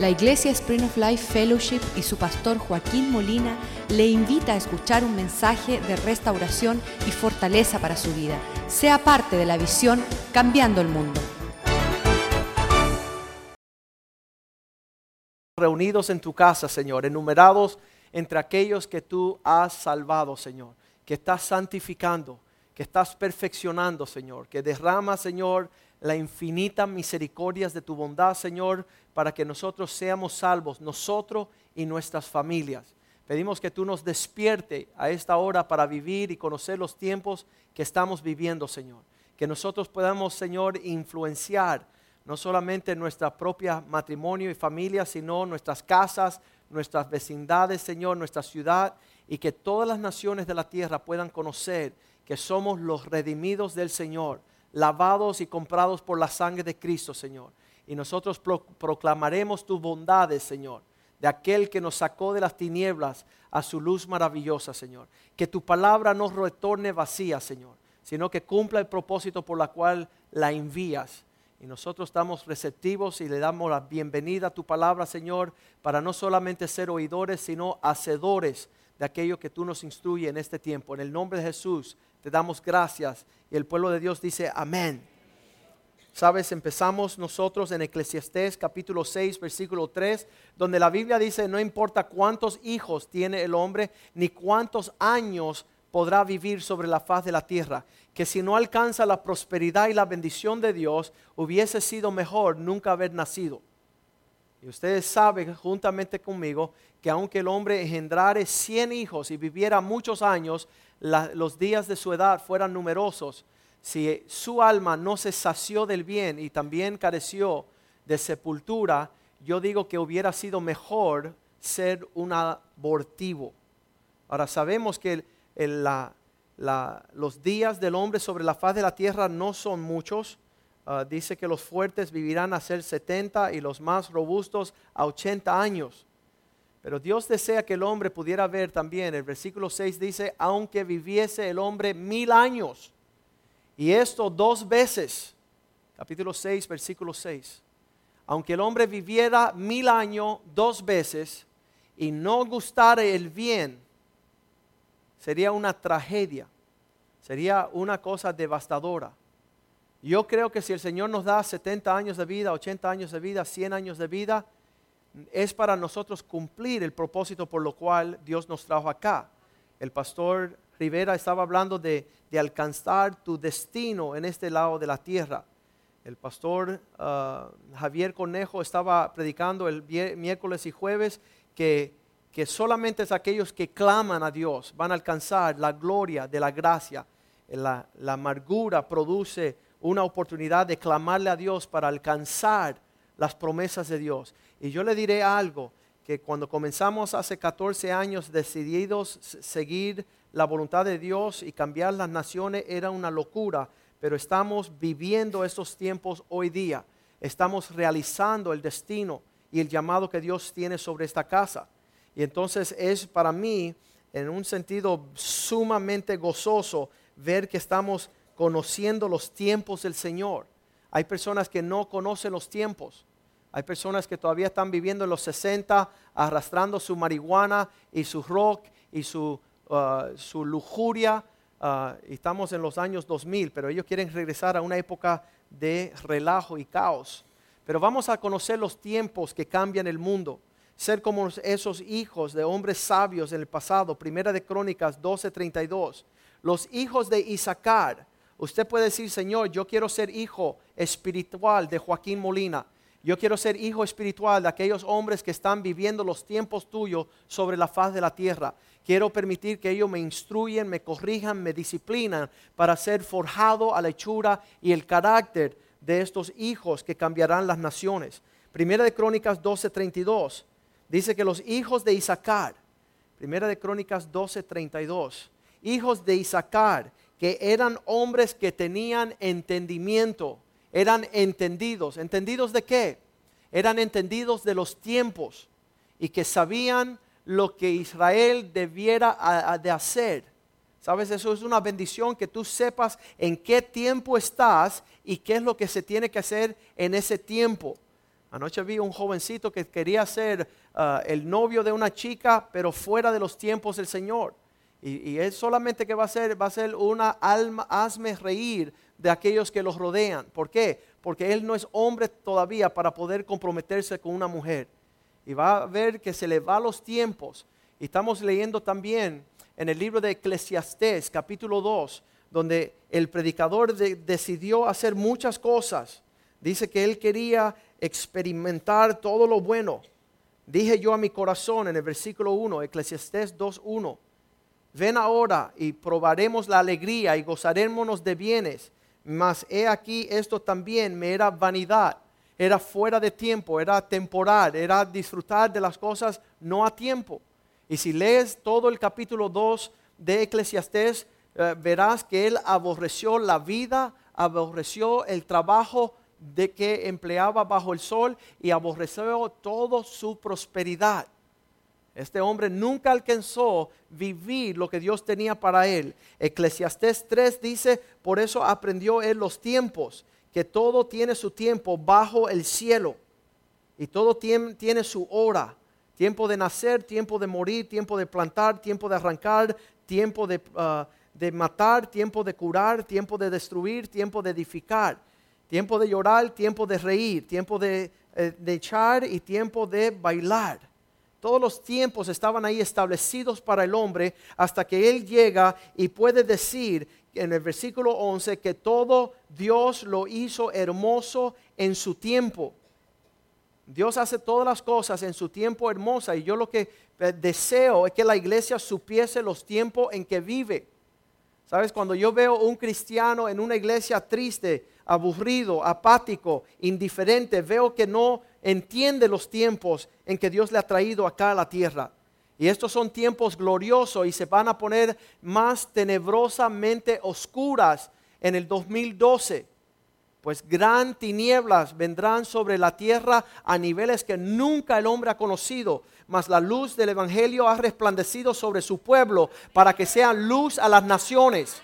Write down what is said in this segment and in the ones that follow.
La Iglesia Spring of Life Fellowship y su pastor Joaquín Molina le invita a escuchar un mensaje de restauración y fortaleza para su vida. Sea parte de la visión Cambiando el Mundo. reunidos en tu casa, Señor, enumerados entre aquellos que tú has salvado, Señor, que estás santificando, que estás perfeccionando, Señor, que derrama, Señor, la infinita misericordias de tu bondad, Señor, para que nosotros seamos salvos, nosotros y nuestras familias. Pedimos que tú nos despierte a esta hora para vivir y conocer los tiempos que estamos viviendo, Señor. Que nosotros podamos, Señor, influenciar no solamente nuestra propia matrimonio y familia, sino nuestras casas, nuestras vecindades, Señor, nuestra ciudad, y que todas las naciones de la tierra puedan conocer que somos los redimidos del Señor, lavados y comprados por la sangre de Cristo, Señor. Y nosotros proclamaremos tus bondades, Señor, de aquel que nos sacó de las tinieblas a su luz maravillosa, Señor. Que tu palabra no retorne vacía, Señor, sino que cumpla el propósito por la cual la envías. Y nosotros estamos receptivos y le damos la bienvenida a tu palabra, Señor, para no solamente ser oidores, sino hacedores de aquello que tú nos instruyes en este tiempo. En el nombre de Jesús te damos gracias. Y el pueblo de Dios dice, amén. Sabes, empezamos nosotros en Eclesiastés capítulo 6, versículo 3, donde la Biblia dice, no importa cuántos hijos tiene el hombre, ni cuántos años podrá vivir sobre la faz de la tierra, que si no alcanza la prosperidad y la bendición de Dios, hubiese sido mejor nunca haber nacido. Y ustedes saben juntamente conmigo que aunque el hombre engendrare cien hijos y viviera muchos años, los días de su edad fueran numerosos, si su alma no se sació del bien y también careció de sepultura, yo digo que hubiera sido mejor ser un abortivo. Ahora sabemos que los días del hombre sobre la faz de la tierra no son muchos. Ah, dice que los fuertes vivirán a ser 70 y los más robustos a 80 años. Pero Dios desea que el hombre pudiera ver también. El versículo 6 dice, aunque viviese el hombre mil años. Y esto dos veces. Capítulo 6, versículo 6. Aunque el hombre viviera mil años dos veces y no gustara el bien, sería una tragedia. Sería una cosa devastadora. Yo creo que si el Señor nos da 70 años de vida, 80 años de vida, 100 años de vida, es para nosotros cumplir el propósito por lo cual Dios nos trajo acá. El pastor Rivera estaba hablando de, alcanzar tu destino en este lado de la tierra. El pastor ah, Javier Conejo estaba predicando el miércoles y jueves que, que solamente es aquellos que claman a Dios van a alcanzar la gloria de la gracia. La, la amargura produce una oportunidad de clamarle a Dios para alcanzar las promesas de Dios. Y yo le diré algo, que cuando comenzamos hace 14 años decididos seguir la voluntad de Dios y cambiar las naciones era una locura, pero estamos viviendo estos tiempos hoy día. Estamos realizando el destino y el llamado que Dios tiene sobre esta casa. Y entonces es para mí, en un sentido sumamente gozoso, ver que estamos conociendo los tiempos del Señor. Hay personas que no conocen los tiempos. Hay personas que todavía están viviendo en los 60, arrastrando su marihuana y su rock y su, uh, su lujuria. Uh, estamos en los años 2000, pero ellos quieren regresar a una época de relajo y caos. Pero vamos a conocer los tiempos que cambian el mundo. Ser como esos hijos de hombres sabios en el pasado. Primera de Crónicas 12:32. Los hijos de Isaacar. Usted puede decir, Señor, yo quiero ser hijo espiritual de Joaquín Molina. Yo quiero ser hijo espiritual de aquellos hombres que están viviendo los tiempos tuyos sobre la faz de la tierra. Quiero permitir que ellos me instruyen, me corrijan, me disciplinan para ser forjado a la hechura y el carácter de estos hijos que cambiarán las naciones. Primera de Crónicas 12:32 dice que los hijos de Isaacar, Primera de Crónicas 12:32, hijos de Isaacar, que eran hombres que tenían entendimiento, eran entendidos. ¿Entendidos de qué? Eran entendidos de los tiempos y que sabían lo que Israel debiera de hacer. ¿Sabes? Eso es una bendición que tú sepas en qué tiempo estás y qué es lo que se tiene que hacer en ese tiempo. Anoche vi un jovencito que quería ser ah, el novio de una chica, pero fuera de los tiempos del Señor. Y, y él solamente que va a ser, va a ser una alma, hazme reír de aquellos que los rodean. ¿Por qué? Porque él no es hombre todavía para poder comprometerse con una mujer. Y va a ver que se le va los tiempos. Y estamos leyendo también en el libro de Eclesiastés, capítulo 2, donde el predicador decidió hacer muchas cosas. Dice que él quería experimentar todo lo bueno. Dije yo a mi corazón en el versículo 1, Eclesiastés 2.1, ven ahora y probaremos la alegría y gozaremos de bienes, mas he aquí esto también me era vanidad, era fuera de tiempo, era temporal, era disfrutar de las cosas no a tiempo. Y si lees todo el capítulo 2 de Eclesiastés, eh, verás que él aborreció la vida, aborreció el trabajo de que empleaba bajo el sol y aborreció toda su prosperidad. Este hombre nunca alcanzó vivir lo que Dios tenía para él. Eclesiastés 3 dice, por eso aprendió él los tiempos, que todo tiene su tiempo bajo el cielo y todo tiene, su hora. Tiempo de nacer, tiempo de morir, tiempo de plantar, tiempo de arrancar, tiempo de, ah, de matar, tiempo de curar, tiempo de destruir, tiempo de edificar tiempo de llorar, tiempo de reír, tiempo de, eh, de, echar y tiempo de bailar. Todos los tiempos estaban ahí establecidos para el hombre hasta que Él llega y puede decir en el versículo 11 que todo Dios lo hizo hermoso en su tiempo. Dios hace todas las cosas en su tiempo hermosa y yo lo que eh, deseo es que la iglesia supiese los tiempos en que vive. Sabes, cuando yo veo un cristiano en una iglesia triste, aburrido, apático, indiferente, veo que no entiende los tiempos en que Dios le ha traído acá a la tierra. Y estos son tiempos gloriosos y se van a poner más tenebrosamente oscuras en el 2012. Pues gran tinieblas vendrán sobre la tierra a niveles que nunca el hombre ha conocido. Mas la luz del Evangelio ha resplandecido sobre su pueblo para que sean luz a las naciones,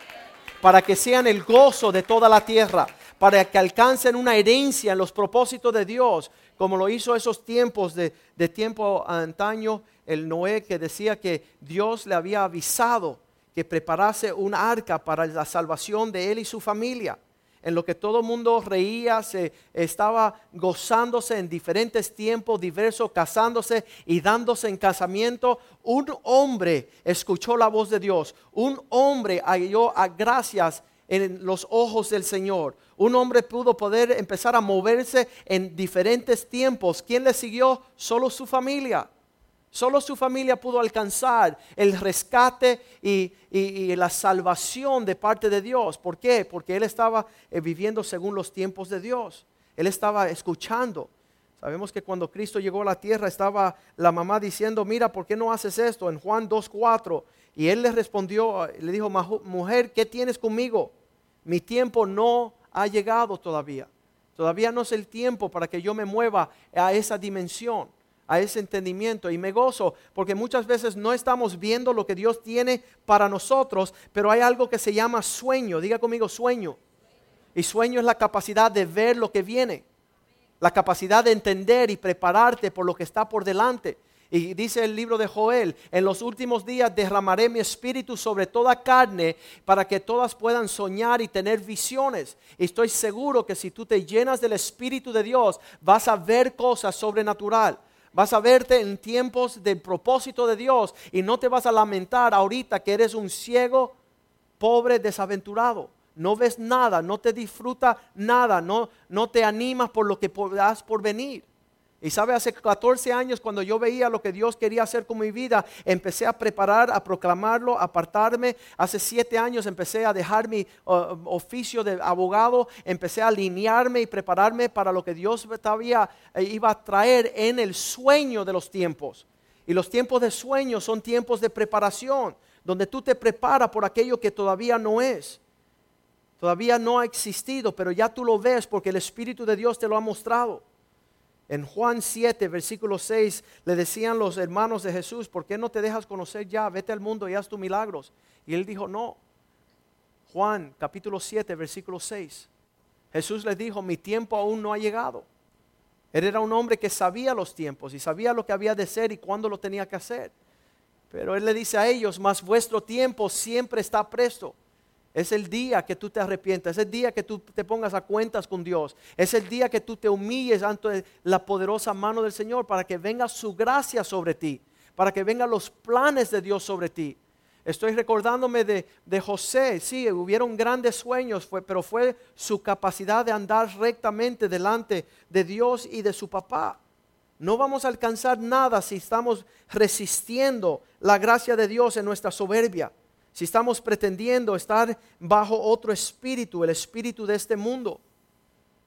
para que sean el gozo de toda la tierra para que alcancen una herencia en los propósitos de Dios, como lo hizo esos tiempos de, tiempo antaño el Noé que decía que Dios le había avisado que preparase un arca para la salvación de él y su familia en lo que todo el mundo reía, se estaba gozándose en diferentes tiempos diversos, casándose y dándose en casamiento, un hombre escuchó la voz de Dios, un hombre halló a gracias en los ojos del Señor. Un hombre pudo poder empezar a moverse en diferentes tiempos. ¿Quién le siguió? Solo su familia. Solo su familia pudo alcanzar el rescate y, la salvación de parte de Dios. ¿Por qué? Porque él estaba eh, viviendo según los tiempos de Dios. Él estaba escuchando. Sabemos que cuando Cristo llegó a la tierra estaba la mamá diciendo, mira, ¿por qué no haces esto? En Juan 2.4. Y él le respondió, le dijo, mujer, ¿qué tienes conmigo? Mi tiempo no ha llegado todavía. Todavía no es el tiempo para que yo me mueva a esa dimensión, a ese entendimiento. Y me gozo porque muchas veces no estamos viendo lo que Dios tiene para nosotros, pero hay algo que se llama sueño. Diga conmigo sueño. Y sueño es la capacidad de ver lo que viene, la capacidad de entender y prepararte por lo que está por delante. Y dice el libro de Joel, en los últimos días derramaré mi espíritu sobre toda carne para que todas puedan soñar y tener visiones. Y estoy seguro que si tú te llenas del espíritu de Dios, vas a ver cosas sobrenatural. Vas a verte en tiempos del propósito de Dios y no te vas a lamentar ahorita que eres un ciego, pobre, desaventurado. No ves nada, no te disfruta nada, no, no te animas por lo que podrás por venir. Y sabe, hace 14 años cuando yo veía lo que Dios quería hacer con mi vida, empecé a preparar, a proclamarlo, a apartarme. Hace 7 años empecé a dejar mi uh, oficio de abogado, empecé a alinearme y prepararme para lo que Dios todavía eh, iba a traer en el sueño de los tiempos. Y los tiempos de sueño son tiempos de preparación, donde tú te preparas por aquello que todavía no es. Todavía no ha existido, pero ya tú lo ves porque el Espíritu de Dios te lo ha mostrado. En Juan 7, versículo 6, le decían los hermanos de Jesús, ¿por qué no te dejas conocer ya? Vete al mundo y haz tus milagros. Y él dijo, no. Juan capítulo 7, versículo 6. Jesús les dijo, mi tiempo aún no ha llegado. Él era un hombre que sabía los tiempos y sabía lo que había de ser y cuándo lo tenía que hacer. Pero él le dice a ellos, mas vuestro tiempo siempre está presto. Es el día que tú te arrepientas, es el día que tú te pongas a cuentas con Dios, es el día que tú te humilles ante la poderosa mano del Señor para que venga su gracia sobre ti, para que vengan los planes de Dios sobre ti. Estoy recordándome de, José, sí, hubieron grandes sueños, pero fue su capacidad de andar rectamente delante de Dios y de su papá. No vamos a alcanzar nada si estamos resistiendo la gracia de Dios en nuestra soberbia, si estamos pretendiendo estar bajo otro espíritu, el espíritu de este mundo.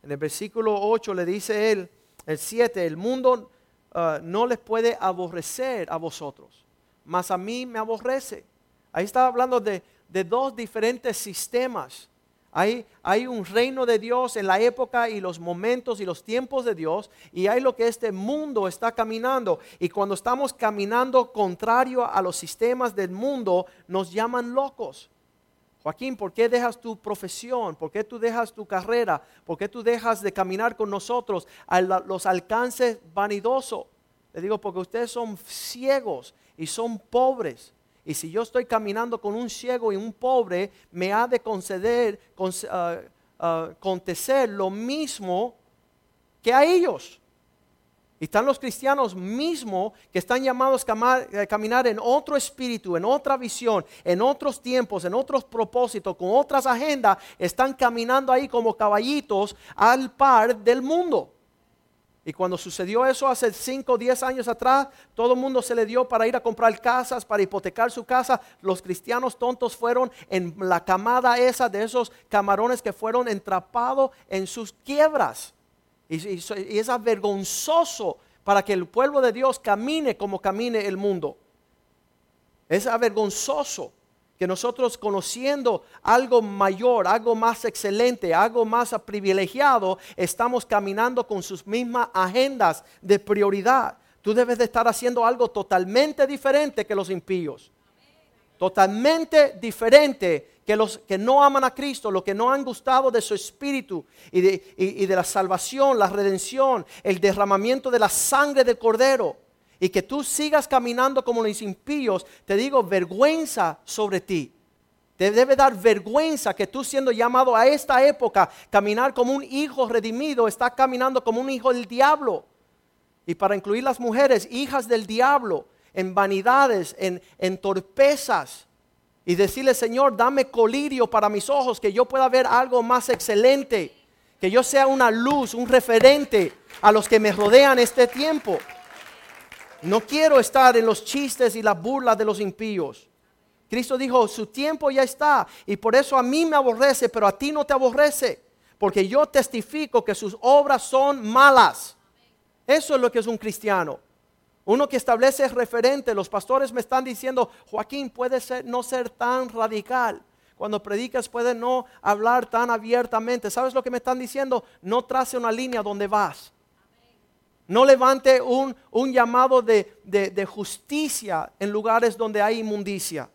En el versículo 8 le dice él, el 7, el mundo ah, no les puede aborrecer a vosotros, mas a mí me aborrece Ahí estaba hablando de, dos diferentes sistemas. Hay, un reino de Dios en la época y los momentos y los tiempos de Dios y hay lo que este mundo está caminando. Y cuando estamos caminando contrario a los sistemas del mundo, nos llaman locos. Joaquín, ¿por qué dejas tu profesión? ¿Por qué tú dejas tu carrera? ¿Por qué tú dejas de caminar con nosotros a los alcances vanidosos? Le digo, porque ustedes son ciegos y son pobres. Y si yo estoy caminando con un ciego y un pobre, me ha de conceder, uh, uh, lo mismo que a ellos. Y están los cristianos mismos que están llamados a caminar en otro espíritu, en otra visión, en otros tiempos, en otros propósitos, con otras agendas. Están caminando ahí como caballitos al par del mundo. Y cuando sucedió eso hace 5 o 10 años atrás, todo el mundo se le dio para ir a comprar casas, para hipotecar su casa. Los cristianos tontos fueron en la camada esa de esos camarones que fueron entrapados en sus quiebras. Y, y es avergonzoso para que el pueblo de Dios camine como camine el mundo. Es avergonzoso que nosotros conociendo algo mayor, algo más excelente, algo más privilegiado, estamos caminando con sus mismas agendas de prioridad. Tú debes de estar haciendo algo totalmente diferente que los impíos. Totalmente diferente que los que no aman a Cristo, los que no han gustado de su espíritu y de, y de la salvación, la redención, el derramamiento de la sangre del cordero y que tú sigas caminando como los impíos, te digo, vergüenza sobre ti. Te debe dar vergüenza que tú siendo llamado a esta época, caminar como un hijo redimido, estás caminando como un hijo del diablo. Y para incluir las mujeres, hijas del diablo, en vanidades, en, torpezas. Y decirle, Señor, dame colirio para mis ojos, que yo pueda ver algo más excelente. Que yo sea una luz, un referente a los que me rodean este tiempo. No quiero estar en los chistes y las burlas de los impíos. Cristo dijo, su tiempo ya está y por eso a mí me aborrece, pero a ti no te aborrece, porque yo testifico que sus obras son malas. Eso es lo que es un cristiano. Uno que establece referente. Los pastores me están diciendo, Joaquín, puede ser, no ser tan radical. Cuando predicas puede no hablar tan abiertamente. ¿Sabes lo que me están diciendo? No trace una línea donde vas. No levante un, llamado de, justicia en lugares donde hay inmundicia.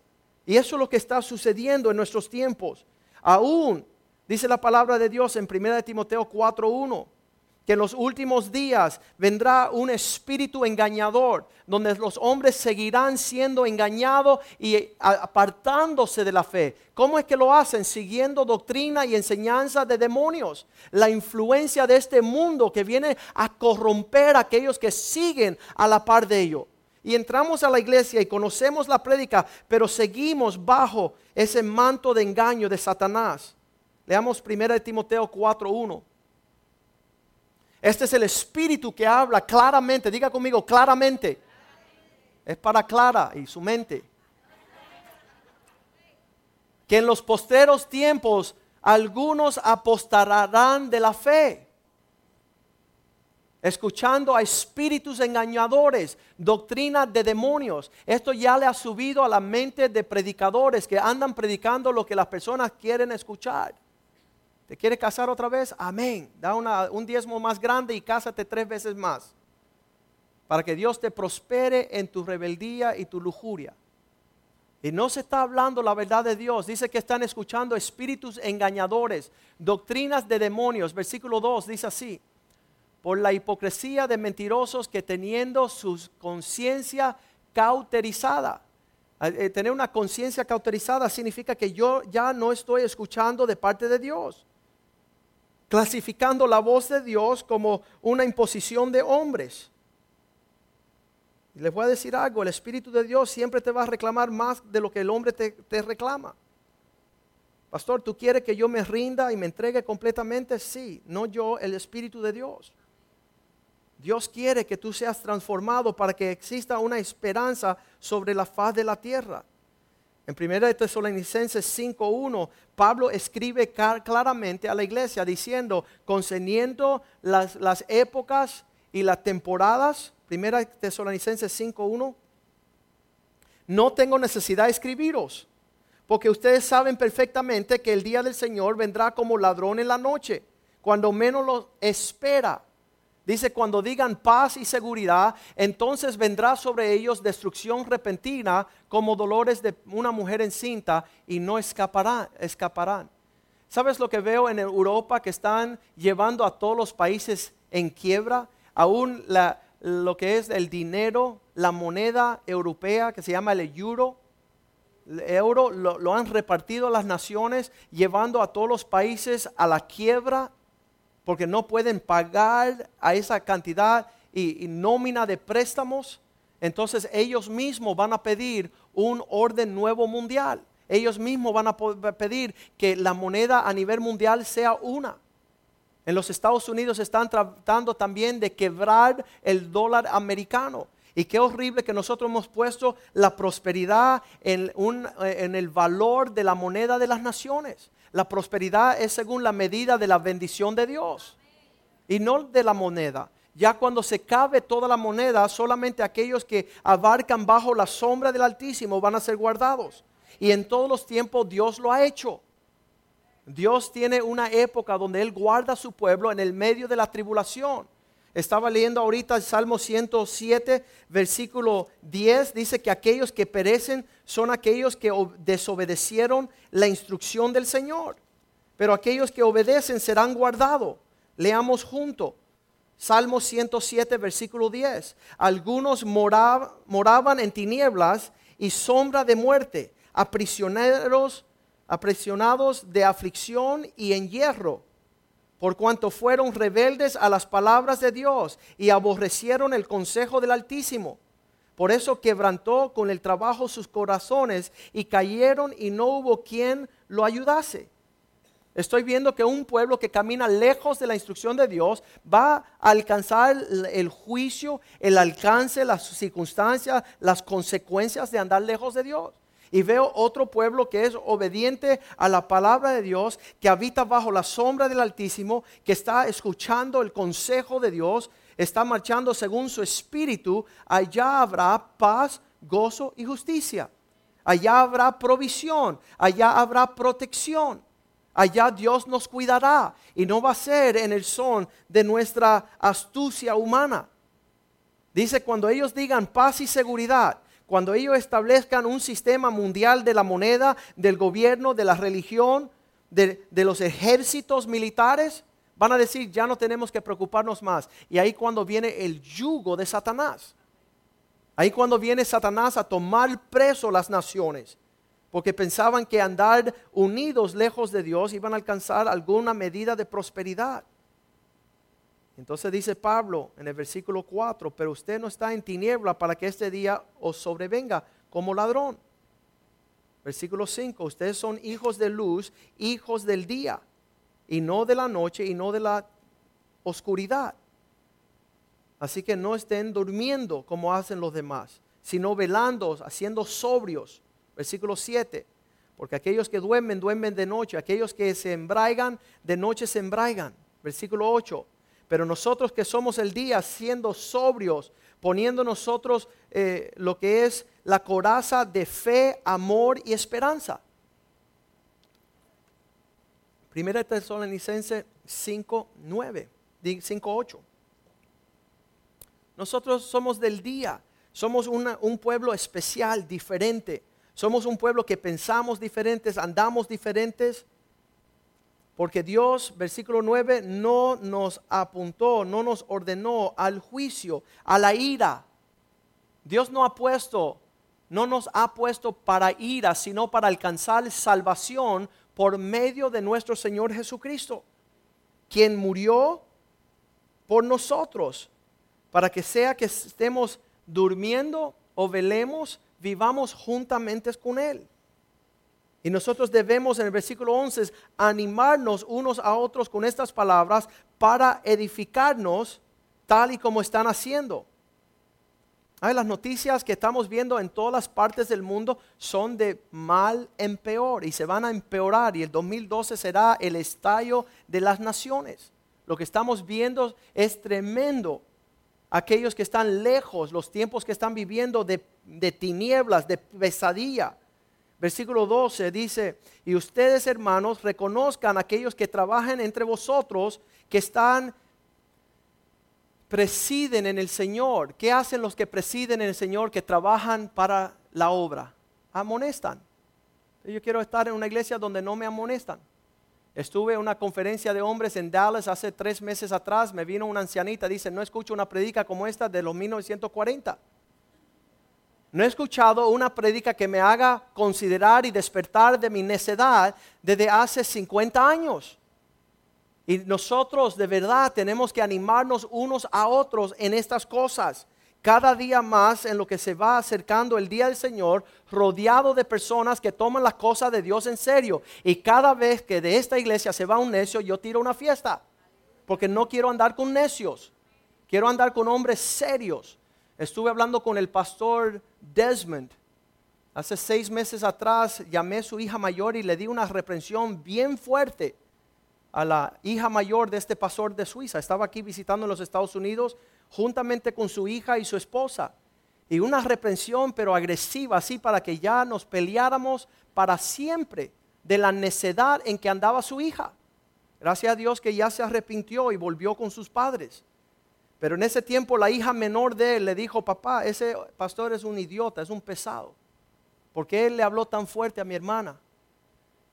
Y eso es lo que está sucediendo en nuestros tiempos. Aún, dice la palabra de Dios en 1 Timoteo 4.1 que en los últimos días vendrá un espíritu engañador, donde los hombres seguirán siendo engañados y apartándose de la fe. ¿Cómo es que lo hacen? Siguiendo doctrina y enseñanza de demonios. La influencia de este mundo que viene a corromper a aquellos que siguen a la par de ello. Y entramos a la iglesia y conocemos la prédica, pero seguimos bajo ese manto de engaño de Satanás. Leamos 1 Timoteo 4.1. Este es el espíritu que habla claramente, diga conmigo, claramente. Es para Clara y su mente. Que en los posteros tiempos algunos apostarán de la fe, escuchando a espíritus engañadores, doctrina de demonios. Esto ya le ha subido a la mente de predicadores que andan predicando lo que las personas quieren escuchar. ¿Te quiere casar otra vez? Amén. Da un diezmo más grande y cásate tres veces más. Para que Dios te prospere en tu rebeldía y tu lujuria. Y no se está hablando la verdad de Dios. Dice que están escuchando espíritus engañadores, doctrinas de demonios. Versículo 2 dice así. por la hipocresía de mentirosos que teniendo su conciencia cauterizada. Eh, tener una conciencia cauterizada significa que yo ya no estoy escuchando de parte de Dios, clasificando la voz de Dios como una imposición de hombres. Y les voy a decir algo, el Espíritu de Dios siempre te va a reclamar más de lo que el hombre te, te reclama. Pastor, ¿tú quieres que yo me rinda y me entregue completamente? Sí, no yo, el Espíritu de Dios. Dios quiere que tú seas transformado para que exista una esperanza sobre la faz de la tierra. En 1 Tesalonicenses 5.1, Pablo escribe claramente a la iglesia diciendo, concerniendo las, las épocas y las temporadas, 1 Tesalonicenses 5.1, no tengo necesidad de escribiros, porque ustedes saben perfectamente que el día del Señor vendrá como ladrón en la noche, cuando menos lo espera. Dice, cuando digan paz y seguridad, entonces vendrá sobre ellos destrucción repentina como dolores de una mujer encinta y no escaparán. escaparán. ¿Sabes lo que veo en Europa que están llevando a todos los países en quiebra? Aún lo que es el dinero, la moneda europea que se llama el euro, el euro lo, han repartido las naciones, llevando a todos los países a la quiebra porque no pueden pagar a esa cantidad y, nómina de préstamos, entonces ellos mismos van a pedir un orden nuevo mundial. Ellos mismos van a pedir que la moneda a nivel mundial sea una. En los Estados Unidos están tratando también de quebrar el dólar americano. Y qué horrible que nosotros hemos puesto la prosperidad en, en el valor de la moneda de las naciones. La prosperidad es según la medida de la bendición de Dios y no de la moneda. Ya cuando se cabe toda la moneda, solamente aquellos que abarcan bajo la sombra del Altísimo van a ser guardados. Y en todos los tiempos Dios lo ha hecho. Dios tiene una época donde Él guarda a su pueblo en el medio de la tribulación. Estaba leyendo ahorita el Salmo 107, versículo 10, dice que aquellos que perecen son aquellos que desobedecieron la instrucción del Señor, pero aquellos que obedecen serán guardados. Leamos junto. Salmo 107, versículo 10. Algunos moraban en tinieblas y sombra de muerte, aprisioneros, aprisionados de aflicción y en hierro por cuanto fueron rebeldes a las palabras de Dios y aborrecieron el consejo del Altísimo. Por eso quebrantó con el trabajo sus corazones y cayeron y no hubo quien lo ayudase. Estoy viendo que un pueblo que camina lejos de la instrucción de Dios va a alcanzar el juicio, el alcance, las circunstancias, las consecuencias de andar lejos de Dios y veo otro pueblo que es obediente a la palabra de Dios, que habita bajo la sombra del Altísimo, que está escuchando el consejo de Dios, está marchando según su espíritu, allá habrá paz, gozo y justicia. Allá habrá provisión, allá habrá protección. Allá Dios nos cuidará y no va a ser en el son de nuestra astucia humana. Dice, cuando ellos digan paz y seguridad, cuando ellos establezcan un sistema mundial de la moneda, del gobierno, de la religión, de, los ejércitos militares, van a decir, ya no tenemos que preocuparnos más. Y ahí cuando viene el yugo de Satanás. Ahí cuando viene Satanás a tomar preso las naciones. Porque pensaban que andar unidos lejos de Dios iban a alcanzar alguna medida de prosperidad. Entonces dice Pablo en el versículo 4, pero usted no está en tiniebla para que este día os sobrevenga como ladrón. Versículo 5, ustedes son hijos de luz, hijos del día, y no de la noche y no de la oscuridad. Así que no estén durmiendo como hacen los demás, sino velando, haciendo sobrios. Versículo 7, porque aquellos que duermen, duermen de noche, aquellos que se embraigan, de noche se embraigan. Versículo 8, pero nosotros que somos el día, siendo sobrios, poniendo nosotros eh, lo que es la coraza de fe, amor y esperanza. Primera Tesalonicense 5, 9, 5, 8. Nosotros somos del día, somos un pueblo especial, diferente. Somos un pueblo que pensamos diferentes, andamos diferentes. Porque Dios, versículo 9, no nos apuntó, no nos ordenó al juicio, a la ira. Dios no ha puesto, no nos ha puesto para ira, sino para alcanzar salvación por medio de nuestro Señor Jesucristo, quien murió por nosotros, para que sea que estemos durmiendo o velemos, vivamos juntamente con Él. Y nosotros debemos en el versículo 11 animarnos unos a otros con estas palabras para edificarnos tal y como están haciendo. Hay las noticias que estamos viendo en todas las partes del mundo son de mal en peor y se van a empeorar y el 2012 será el estallo de las naciones. Lo que estamos viendo es tremendo. Aquellos que están lejos, los tiempos que están viviendo de tinieblas, de pesadilla Versículo 12 dice, y ustedes hermanos reconozcan a aquellos que trabajan entre vosotros, que están, presiden en el Señor. ¿Qué hacen los que presiden en el Señor, que trabajan para la obra? Amonestan. Yo quiero estar en una iglesia donde no me amonestan. Estuve en una conferencia de hombres en Dallas hace tres meses atrás. Me vino una ancianita, dice, no escucho una predica como esta de los 1940. No he escuchado una prédica que me haga considerar y despertar de mi necedad desde hace 50 años. Y nosotros de verdad tenemos que animarnos unos a otros en estas cosas. Cada día más en lo que se va acercando el día del Señor, rodeado de personas que toman las cosas de Dios en serio. Y cada vez que de esta iglesia se va un necio, yo tiro una fiesta. Porque no quiero andar con necios. Quiero andar con hombres serios Estuve hablando con el pastor Desmond. Hace seis meses atrás llamé a su hija mayor y le di una reprensión bien fuerte a la hija mayor de este pastor de Suiza. Estaba aquí visitando los Estados Unidos juntamente con su hija y su esposa. Y una reprensión pero agresiva, así para que ya nos peleáramos para siempre de la necedad en que andaba su hija. Gracias a Dios que ya se arrepintió y volvió con sus padres. Pero en ese tiempo la hija menor de él le dijo, papá, ese pastor es un idiota, es un pesado. porque él le habló tan fuerte a mi hermana?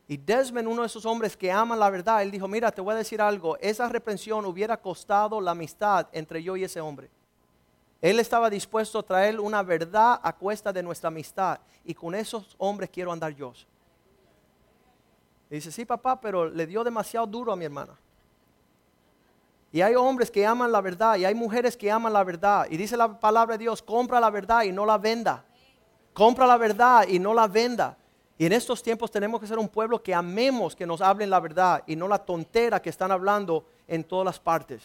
Y Desmond, uno de esos hombres que aman la verdad, él dijo, mira, te voy a decir algo, esa reprensión hubiera costado la amistad entre yo y ese hombre. Él estaba dispuesto a traer una verdad a cuesta de nuestra amistad. Y con esos hombres quiero andar yo. Y dice, sí, papá, pero le dio demasiado duro a mi hermana. Y hay hombres que aman la verdad y hay mujeres que aman la verdad. Y dice la palabra de Dios, compra la verdad y no la venda. Compra la verdad y no la venda. Y en estos tiempos tenemos que ser un pueblo que amemos que nos hablen la verdad y no la tontera que están hablando en todas las partes.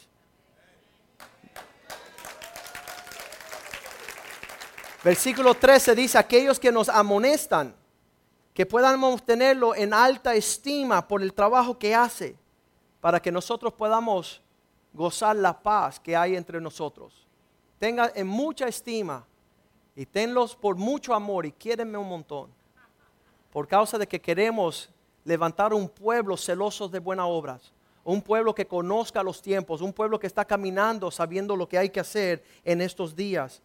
Versículo 13 dice, aquellos que nos amonestan, que podamos tenerlo en alta estima por el trabajo que hace, para que nosotros podamos gozar la paz que hay entre nosotros. Tenga en mucha estima y tenlos por mucho amor y quiérenme un montón. Por causa de que queremos levantar un pueblo celoso de buenas obras. Un pueblo que conozca los tiempos, un pueblo que está caminando sabiendo lo que hay que hacer en estos días.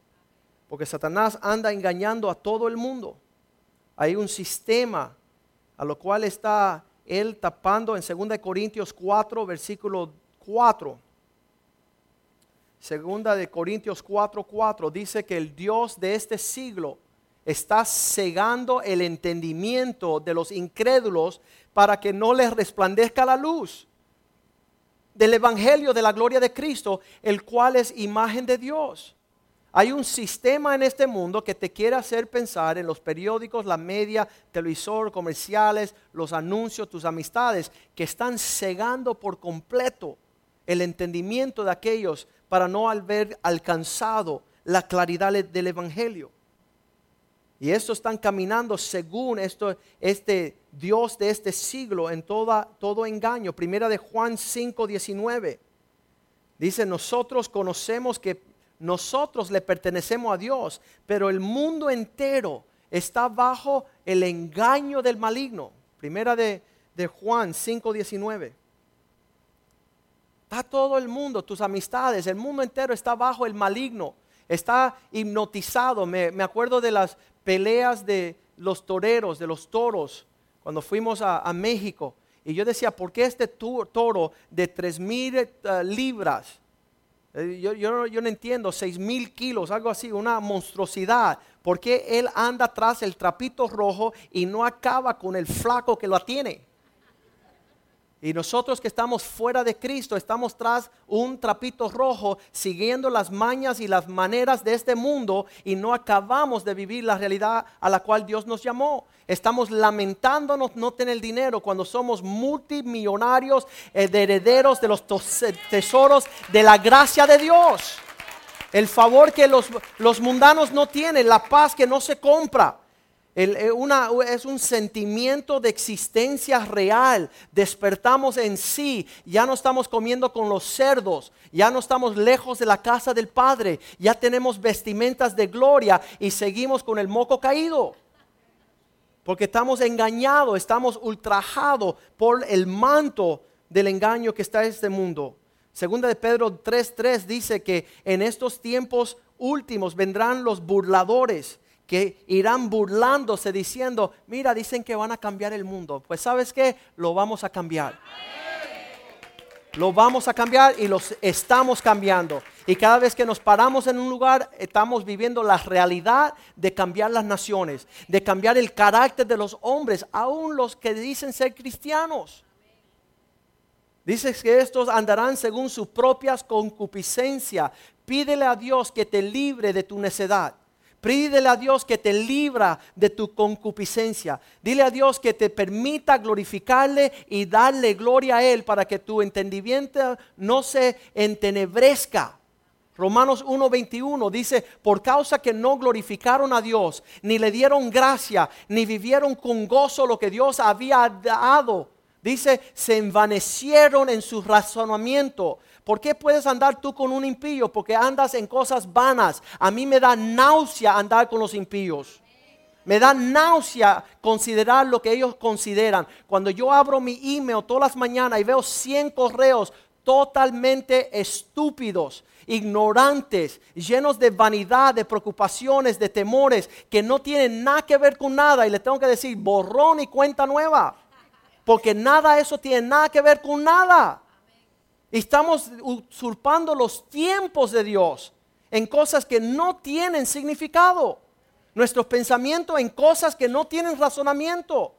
Porque Satanás anda engañando a todo el mundo. Hay un sistema a lo cual está él tapando en 2 Corintios 4, versículo 4 Segunda de Corintios 4:4 dice que el Dios de este siglo está cegando el entendimiento de los incrédulos para que no les resplandezca la luz del Evangelio de la gloria de Cristo, el cual es imagen de Dios. Hay un sistema en este mundo que te quiere hacer pensar en los periódicos, la media, televisor, comerciales, los anuncios, tus amistades, que están cegando por completo el entendimiento de aquellos para no haber alcanzado la claridad del Evangelio. Y estos están caminando según esto, este Dios de este siglo en toda, todo engaño. Primera de Juan 5, 19. Dice, nosotros conocemos que nosotros le pertenecemos a Dios, pero el mundo entero está bajo el engaño del maligno. Primera de, de Juan 5, 19. Está todo el mundo, tus amistades, el mundo entero está bajo el maligno, está hipnotizado. Me, acuerdo de las peleas de los toreros, de los toros, cuando fuimos a, México. Y yo decía, ¿por qué este toro de tres mil eh, libras? Eh, yo, yo, no entiendo, seis mil kilos, algo así, una monstruosidad. ¿Por qué él anda tras el trapito rojo y no acaba con el flaco que lo tiene? Y nosotros que estamos fuera de Cristo, estamos tras un trapito rojo, siguiendo las mañas y las maneras de este mundo y no acabamos de vivir la realidad a la cual Dios nos llamó. Estamos lamentándonos no tener dinero cuando somos multimillonarios, eh, herederos de los tesoros de la gracia de Dios. El favor que los mundanos no tienen, la paz que no se compra. Eh, es un sentimiento de existencia real. Despertamos en sí. Ya no estamos comiendo con los cerdos. Ya no estamos lejos de la casa del Padre. Ya tenemos vestimentas de gloria y seguimos con el moco caído. Porque estamos engañados, estamos ultrajados por el manto del engaño que está en este mundo. Segunda de Pedro 3:3 dice que en estos tiempos últimos vendrán los burladores que irán burlándose diciendo, mira, dicen que van a cambiar el mundo. Pues sabes qué, lo vamos a cambiar. Lo vamos a cambiar y los estamos cambiando. Y cada vez que nos paramos en un lugar, estamos viviendo la realidad de cambiar las naciones, de cambiar el carácter de los hombres, aún los que dicen ser cristianos. Dices que estos andarán según sus propias concupiscencias. Pídele a Dios que te libre de tu necedad. Pídele a Dios que te libra de tu concupiscencia. Dile a Dios que te permita glorificarle y darle gloria a Él para que tu entendimiento no se entenebrezca. Romanos 1:21 dice, por causa que no glorificaron a Dios, ni le dieron gracia, ni vivieron con gozo lo que Dios había dado. Dice, se envanecieron en su razonamiento ¿Por qué puedes andar tú con un impío? Porque andas en cosas vanas. A mí me da náusea andar con los impíos. Me da náusea considerar lo que ellos consideran. Cuando yo abro mi email todas las mañanas y veo 100 correos totalmente estúpidos, ignorantes, llenos de vanidad, de preocupaciones, de temores, que no tienen nada que ver con nada. Y le tengo que decir, borrón y cuenta nueva. Porque nada eso tiene nada que ver con nada. Estamos usurpando los tiempos de Dios en cosas que no tienen significado. Nuestros pensamientos en cosas que no tienen razonamiento.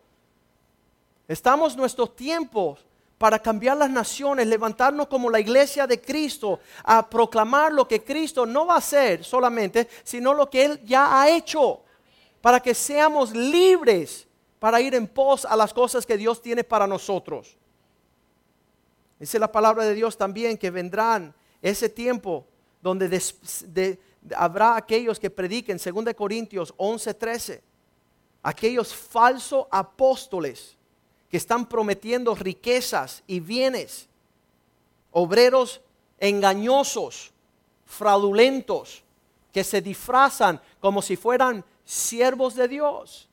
Estamos nuestros tiempos para cambiar las naciones, levantarnos como la iglesia de Cristo, a proclamar lo que Cristo no va a hacer solamente, sino lo que Él ya ha hecho, para que seamos libres para ir en pos a las cosas que Dios tiene para nosotros. Dice la palabra de Dios también que vendrán ese tiempo donde habrá aquellos que prediquen, 2 Corintios 11, 13, aquellos falsos apóstoles que están prometiendo riquezas y bienes, obreros engañosos, fraudulentos, que se disfrazan como si fueran siervos de Dios.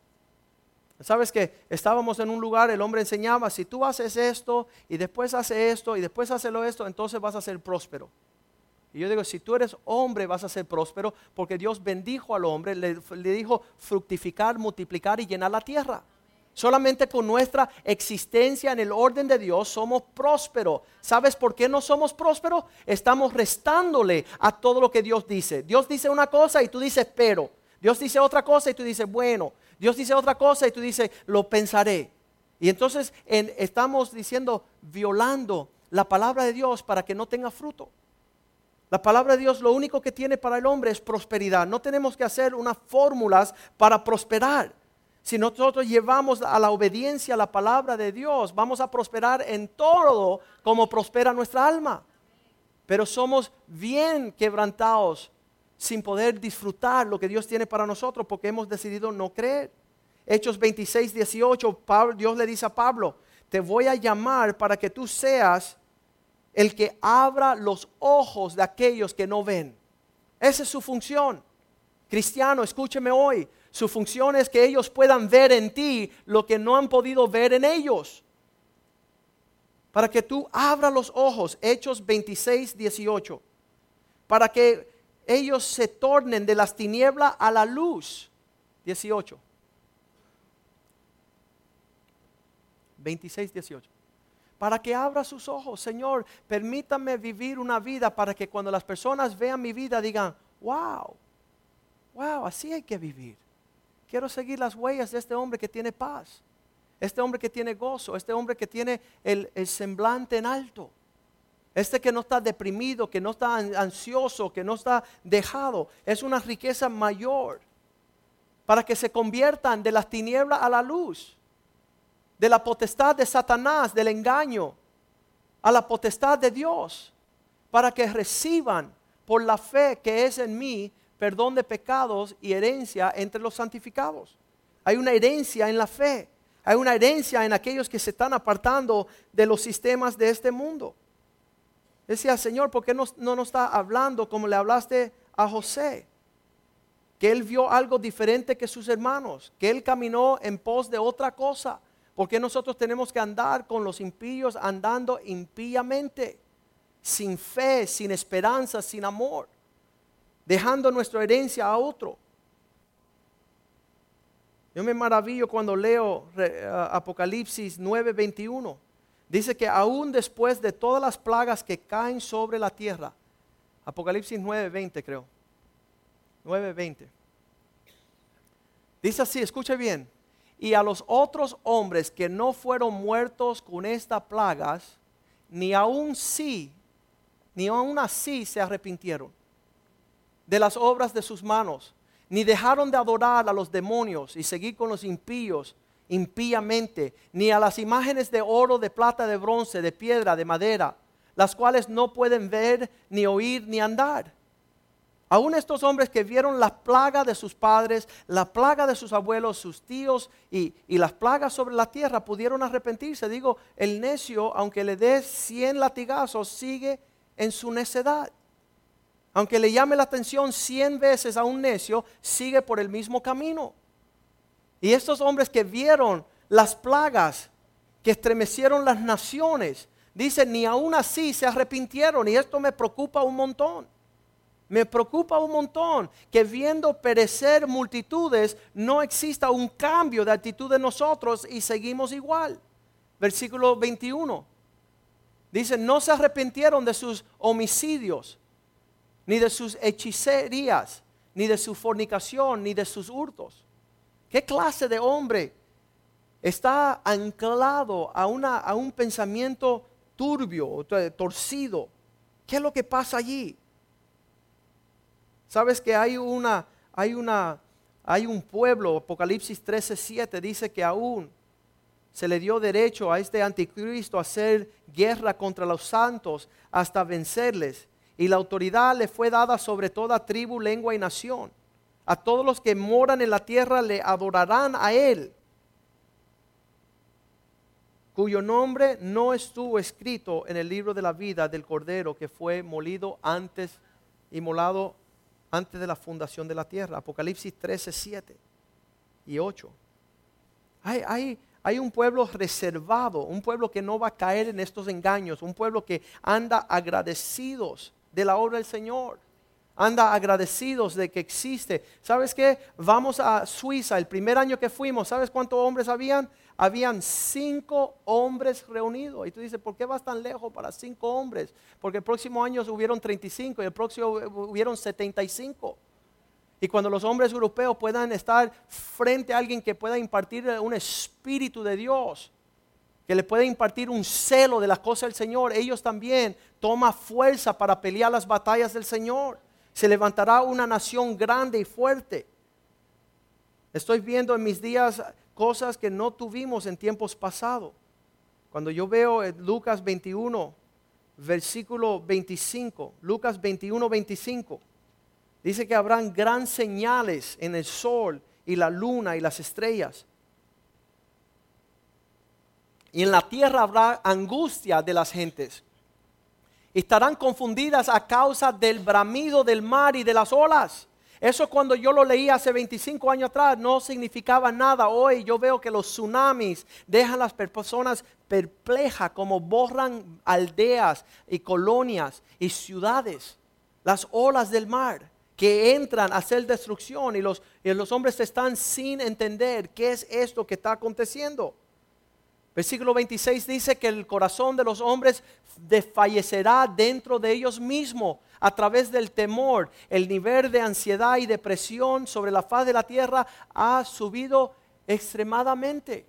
Sabes que estábamos en un lugar, el hombre enseñaba, si tú haces esto y después hace esto y después hace lo esto, entonces vas a ser próspero. Y yo digo, si tú eres hombre vas a ser próspero porque Dios bendijo al hombre, le, le dijo fructificar, multiplicar y llenar la tierra. Solamente con nuestra existencia en el orden de Dios somos prósperos. ¿Sabes por qué no somos prósperos? Estamos restándole a todo lo que Dios dice. Dios dice una cosa y tú dices pero. Dios dice otra cosa y tú dices bueno. Dios dice otra cosa y tú dices, lo pensaré. Y entonces estamos diciendo, violando la palabra de Dios para que no tenga fruto. La palabra de Dios lo único que tiene para el hombre es prosperidad. No tenemos que hacer unas fórmulas para prosperar. Si nosotros llevamos a la obediencia a la palabra de Dios, vamos a prosperar en todo como prospera nuestra alma. Pero somos bien quebrantados sin poder disfrutar lo que Dios tiene para nosotros porque hemos decidido no creer. Hechos 26, 18, Dios le dice a Pablo, te voy a llamar para que tú seas el que abra los ojos de aquellos que no ven. Esa es su función. Cristiano, escúcheme hoy. Su función es que ellos puedan ver en ti lo que no han podido ver en ellos. Para que tú abra los ojos. Hechos 26, 18. Para que ellos se tornen de las tinieblas a la luz. 18. 26, 18. para que abra sus ojos. Señor, permítame vivir una vida para que cuando las personas vean mi vida digan, wow, wow, así hay que vivir. Quiero seguir las huellas de este hombre que tiene paz, este hombre que tiene gozo, este hombre que tiene el, el semblante en alto. Este que no está deprimido, que no está ansioso, que no está dejado, es una riqueza mayor para que se conviertan de las tinieblas a la luz, de la potestad de Satanás, del engaño, a la potestad de Dios, para que reciban por la fe que es en mí perdón de pecados y herencia entre los santificados. Hay una herencia en la fe, hay una herencia en aquellos que se están apartando de los sistemas de este mundo. Decía, Señor, ¿por qué no, no nos está hablando como le hablaste a José? Que él vio algo diferente que sus hermanos, que él caminó en pos de otra cosa. ¿Por qué nosotros tenemos que andar con los impíos andando impíamente? Sin fe, sin esperanza, sin amor. Dejando nuestra herencia a otro. Yo me maravillo cuando leo Apocalipsis 9:21 Dice que aún después de todas las plagas que caen sobre la tierra, Apocalipsis 9:20 creo, 9:20. Dice así, escuche bien, y a los otros hombres que no fueron muertos con estas plagas, ni aún sí, ni aún así se arrepintieron de las obras de sus manos, ni dejaron de adorar a los demonios y seguir con los impíos impíamente, ni a las imágenes de oro, de plata, de bronce, de piedra, de madera, las cuales no pueden ver, ni oír, ni andar. Aún estos hombres que vieron la plaga de sus padres, la plaga de sus abuelos, sus tíos y, las plagas sobre la tierra pudieron arrepentirse. Digo, el necio, aunque le dé cien latigazos, sigue en su necedad. Aunque le llame la atención cien veces a un necio, sigue por el mismo camino. Y estos hombres que vieron las plagas que estremecieron las naciones, dicen, ni aún así se arrepintieron. Y esto me preocupa un montón. Me preocupa un montón que viendo perecer multitudes no exista un cambio de actitud de nosotros y seguimos igual. Versículo 21. Dice, no se arrepintieron de sus homicidios, ni de sus hechicerías, ni de su fornicación, ni de sus hurtos. ¿Qué clase de hombre está anclado a, un pensamiento turbio, torcido? ¿Qué es lo que pasa allí? Sabes que hay una, hay una, hay un pueblo, Apocalipsis 13, 7 dice que aún se le dio derecho a este anticristo a hacer guerra contra los santos hasta vencerles. Y la autoridad le fue dada sobre toda tribu, lengua y nación a todos los que moran en la tierra le adorarán a Él, cuyo nombre no estuvo escrito en el libro de la vida del Cordero que fue molido antes y molado antes de la fundación de la tierra. Apocalipsis 13, 7 y 8. Hay, hay, hay un pueblo reservado, un pueblo que no va a caer en estos engaños, un pueblo que anda agradecidos de la obra del Señor anda agradecidos de que existe. ¿Sabes qué? Vamos a Suiza, el primer año que fuimos, ¿sabes cuántos hombres habían? Habían cinco hombres reunidos. Y tú dices, ¿por qué vas tan lejos para cinco hombres? Porque el próximo año hubieron 35 y el próximo hubieron 75. Y cuando los hombres europeos puedan estar frente a alguien que pueda impartir un espíritu de Dios, que le pueda impartir un celo de las cosas del Señor, ellos también toman fuerza para pelear las batallas del Señor se levantará una nación grande y fuerte. Estoy viendo en mis días cosas que no tuvimos en tiempos pasados. Cuando yo veo en Lucas 21, versículo 25, Lucas 21, 25, dice que habrán gran señales en el sol y la luna y las estrellas. Y en la tierra habrá angustia de las gentes estarán confundidas a causa del bramido del mar y de las olas. Eso cuando yo lo leí hace 25 años atrás no significaba nada. Hoy yo veo que los tsunamis dejan a las personas perplejas como borran aldeas y colonias y ciudades. Las olas del mar que entran a hacer destrucción y los, y los hombres están sin entender qué es esto que está aconteciendo. Versículo 26 dice que el corazón de los hombres desfallecerá dentro de ellos mismos a través del temor. El nivel de ansiedad y depresión sobre la faz de la tierra ha subido extremadamente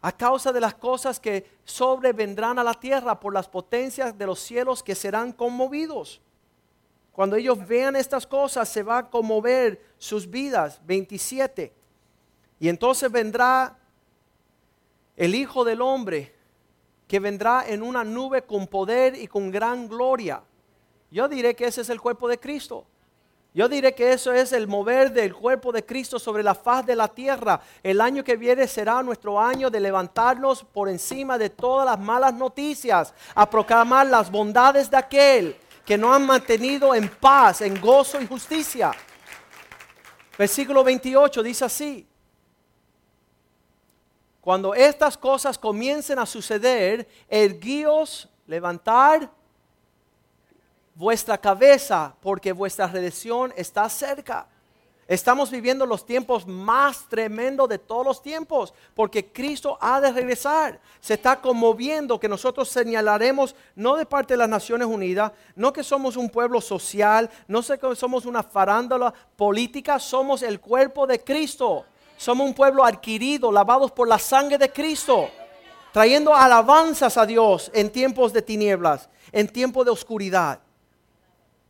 a causa de las cosas que sobrevendrán a la tierra por las potencias de los cielos que serán conmovidos. Cuando ellos vean estas cosas se va a conmover sus vidas. 27. Y entonces vendrá el Hijo del Hombre que vendrá en una nube con poder y con gran gloria. Yo diré que ese es el cuerpo de Cristo. Yo diré que eso es el mover del cuerpo de Cristo sobre la faz de la tierra. El año que viene será nuestro año de levantarnos por encima de todas las malas noticias, a proclamar las bondades de aquel que nos han mantenido en paz, en gozo y justicia. Versículo 28 dice así. Cuando estas cosas comiencen a suceder, erguíos, levantar vuestra cabeza, porque vuestra redención está cerca. Estamos viviendo los tiempos más tremendos de todos los tiempos, porque Cristo ha de regresar. Se está conmoviendo que nosotros señalaremos, no de parte de las Naciones Unidas, no que somos un pueblo social, no que somos una farándula política, somos el cuerpo de Cristo. Somos un pueblo adquirido, lavados por la sangre de Cristo, trayendo alabanzas a Dios en tiempos de tinieblas, en tiempos de oscuridad.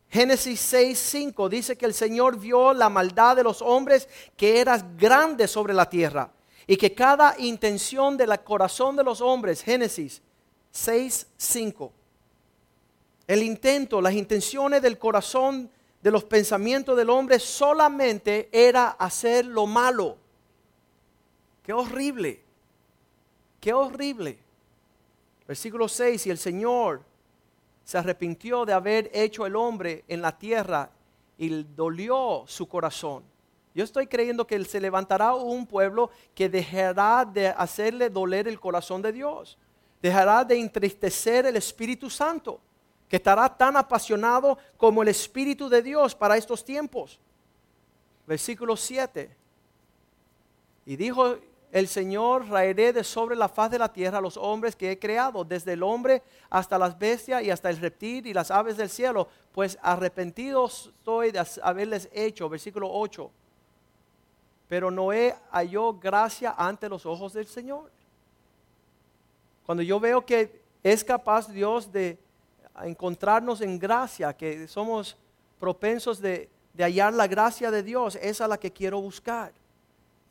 Génesis 6, 5 dice que el Señor vio la maldad de los hombres que era grande sobre la tierra y que cada intención del corazón de los hombres, Génesis 6, 5, el intento, las intenciones del corazón, de los pensamientos del hombre solamente era hacer lo malo. Qué horrible. Qué horrible. Versículo 6, y el Señor se arrepintió de haber hecho el hombre en la tierra y dolió su corazón. Yo estoy creyendo que se levantará un pueblo que dejará de hacerle doler el corazón de Dios. Dejará de entristecer el Espíritu Santo, que estará tan apasionado como el Espíritu de Dios para estos tiempos. Versículo 7. Y dijo el Señor raeré de sobre la faz de la tierra a los hombres que he creado, desde el hombre hasta las bestias y hasta el reptil y las aves del cielo, pues arrepentido estoy de haberles hecho. Versículo 8. Pero Noé halló gracia ante los ojos del Señor. Cuando yo veo que es capaz Dios de encontrarnos en gracia, que somos propensos de, hallar la gracia de Dios, esa es la que quiero buscar.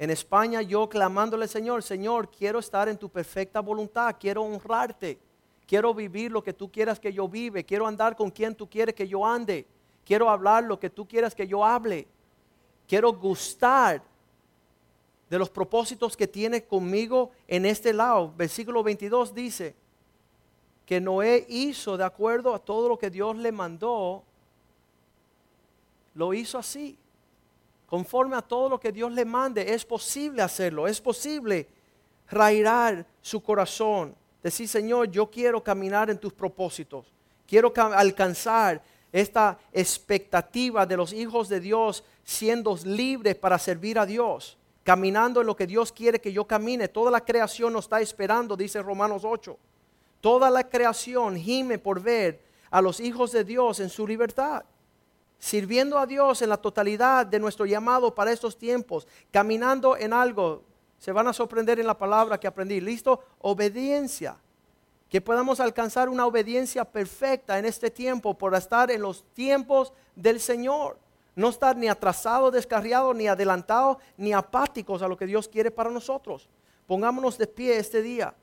En España yo clamándole, Señor, Señor, quiero estar en tu perfecta voluntad, quiero honrarte, quiero vivir lo que tú quieras que yo vive, quiero andar con quien tú quieres que yo ande, quiero hablar lo que tú quieras que yo hable, quiero gustar de los propósitos que tiene conmigo en este lado. Versículo 22 dice que Noé hizo de acuerdo a todo lo que Dios le mandó, lo hizo así conforme a todo lo que Dios le mande. Es posible hacerlo, es posible rairar su corazón. Decir, Señor, yo quiero caminar en tus propósitos. Quiero alcanzar esta expectativa de los hijos de Dios siendo libres para servir a Dios, caminando en lo que Dios quiere que yo camine. Toda la creación nos está esperando, dice Romanos 8. Toda la creación gime por ver a los hijos de Dios en su libertad sirviendo a Dios en la totalidad de nuestro llamado para estos tiempos, caminando en algo. Se van a sorprender en la palabra que aprendí. ¿Listo? Obediencia. Que podamos alcanzar una obediencia perfecta en este tiempo por estar en los tiempos del Señor. No estar ni atrasado, descarriado, ni adelantado, ni apáticos a lo que Dios quiere para nosotros. Pongámonos de pie este día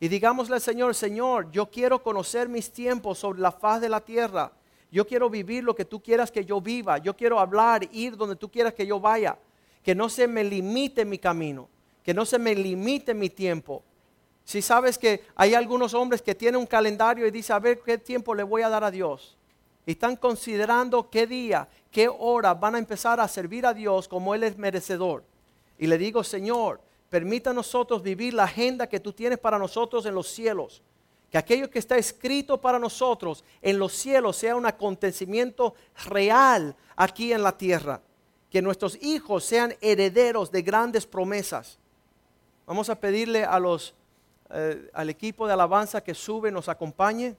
y digámosle al Señor, Señor, yo quiero conocer mis tiempos sobre la faz de la tierra yo quiero vivir lo que tú quieras que yo viva. Yo quiero hablar, ir donde tú quieras que yo vaya. Que no se me limite mi camino. Que no se me limite mi tiempo. Si sabes que hay algunos hombres que tienen un calendario y dicen, a ver qué tiempo le voy a dar a Dios. Y están considerando qué día, qué hora van a empezar a servir a Dios como Él es merecedor. Y le digo, Señor, permita a nosotros vivir la agenda que tú tienes para nosotros en los cielos que aquello que está escrito para nosotros en los cielos sea un acontecimiento real aquí en la tierra. Que nuestros hijos sean herederos de grandes promesas. Vamos a pedirle a eh, al equipo de alabanza que sube, nos acompañe.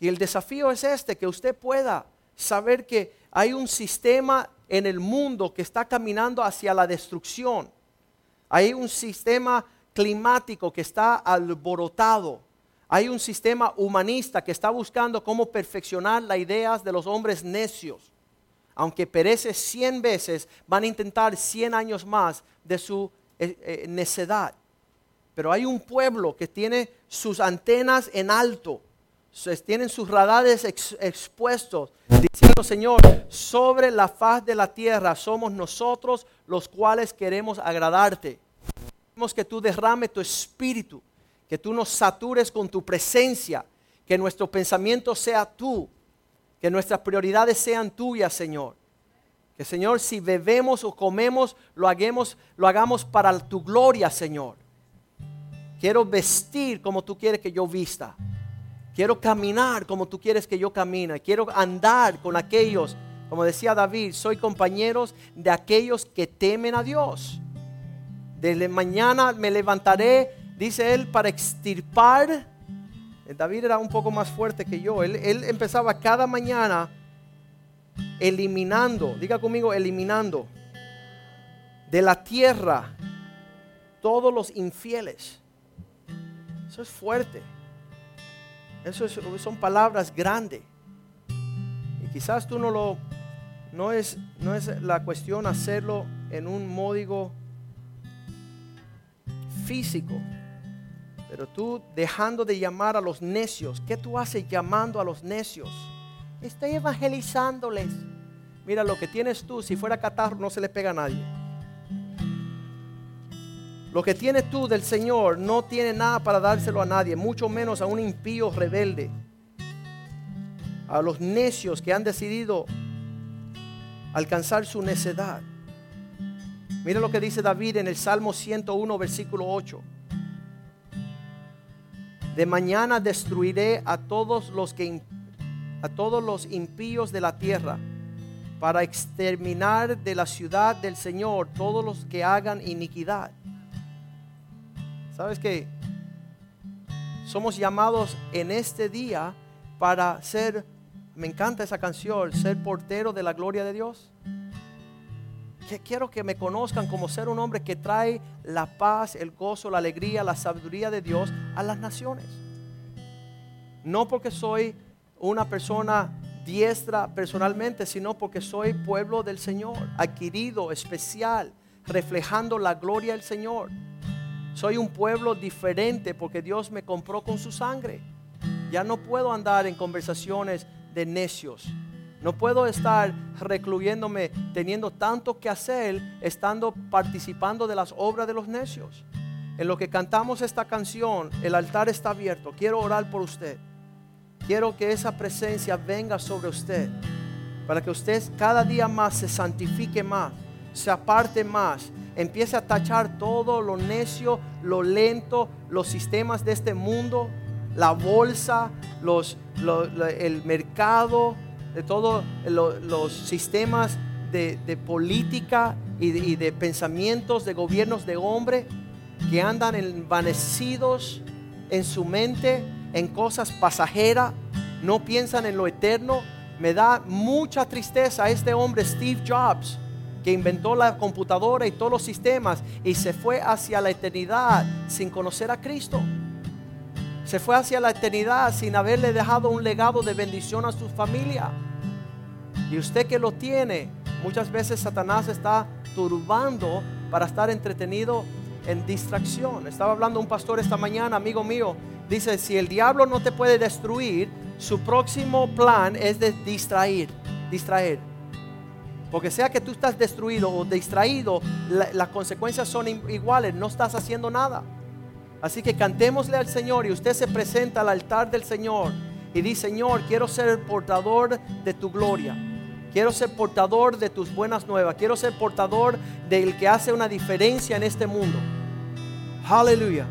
Y el desafío es este, que usted pueda saber que hay un sistema en el mundo que está caminando hacia la destrucción. Hay un sistema climático que está alborotado. Hay un sistema humanista que está buscando cómo perfeccionar las ideas de los hombres necios. Aunque perece cien veces, van a intentar cien años más de su eh, eh, necedad. Pero hay un pueblo que tiene sus antenas en alto, tienen sus radares expuestos, diciendo, Señor, sobre la faz de la tierra somos nosotros los cuales queremos agradarte. Queremos que tú derrame tu espíritu, que tú nos satures con tu presencia, que nuestro pensamiento sea tú, que nuestras prioridades sean tuyas, Señor. Que Señor, si bebemos o comemos, lo hagamos, lo hagamos para tu gloria, Señor. Quiero vestir como tú quieres que yo vista. Quiero caminar como tú quieres que yo camine. Quiero andar con aquellos, como decía David, soy compañeros de aquellos que temen a Dios. Desde mañana me levantaré, dice él, para extirpar. David era un poco más fuerte que yo. Él, él empezaba cada mañana eliminando, diga conmigo, eliminando de la tierra todos los infieles. Eso es fuerte. Eso son palabras grandes. Y quizás tú no lo, no es, no es la cuestión hacerlo en un módigo físico. Pero tú dejando de llamar a los necios, ¿qué tú haces llamando a los necios? Estoy evangelizándoles. Mira, lo que tienes tú, si fuera catarro, no se le pega a nadie. Lo que tienes tú del Señor no tiene nada para dárselo a nadie, mucho menos a un impío rebelde. A los necios que han decidido alcanzar su necedad. Mira lo que dice David en el Salmo 101, versículo 8. De mañana destruiré a todos los que a todos los impíos de la tierra, para exterminar de la ciudad del Señor todos los que hagan iniquidad. ¿Sabes que Somos llamados en este día para ser, me encanta esa canción, ser portero de la gloria de Dios. Que quiero que me conozcan como ser un hombre que trae la paz, el gozo, la alegría, la sabiduría de Dios a las naciones. No porque soy una persona diestra personalmente, sino porque soy pueblo del Señor, adquirido, especial, reflejando la gloria del Señor. Soy un pueblo diferente porque Dios me compró con su sangre. Ya no puedo andar en conversaciones de necios. No puedo estar recluyéndome teniendo tanto que hacer, estando participando de las obras de los necios. En lo que cantamos esta canción, el altar está abierto. Quiero orar por usted. Quiero que esa presencia venga sobre usted para que usted cada día más se santifique más, se aparte más, empiece a tachar todo lo necio, lo lento, los sistemas de este mundo, la bolsa, los, el mercado, de todos los sistemas de, política y de, y de pensamientos de gobiernos de hombre que andan envanecidos en su mente en cosas pasajeras, no piensan en lo eterno. Me da mucha tristeza este hombre Steve Jobs, que inventó la computadora y todos los sistemas y se fue hacia la eternidad sin conocer a Cristo. Se fue hacia la eternidad sin haberle dejado un legado de bendición a su familia. Y usted que lo tiene, muchas veces Satanás está turbando para estar entretenido en distracción. Estaba hablando un pastor esta mañana, amigo mío, dice, si el diablo no te puede destruir, su próximo plan es de distraer, distraer. Porque sea que tú estás destruido o distraído, las consecuencias son iguales, no estás haciendo nada. Así que cantémosle al Señor y usted se presenta al altar del Señor y dice, Señor, quiero ser el portador de tu gloria. Quiero ser portador de tus buenas nuevas. Quiero ser portador del que hace una diferencia en este mundo. Aleluya.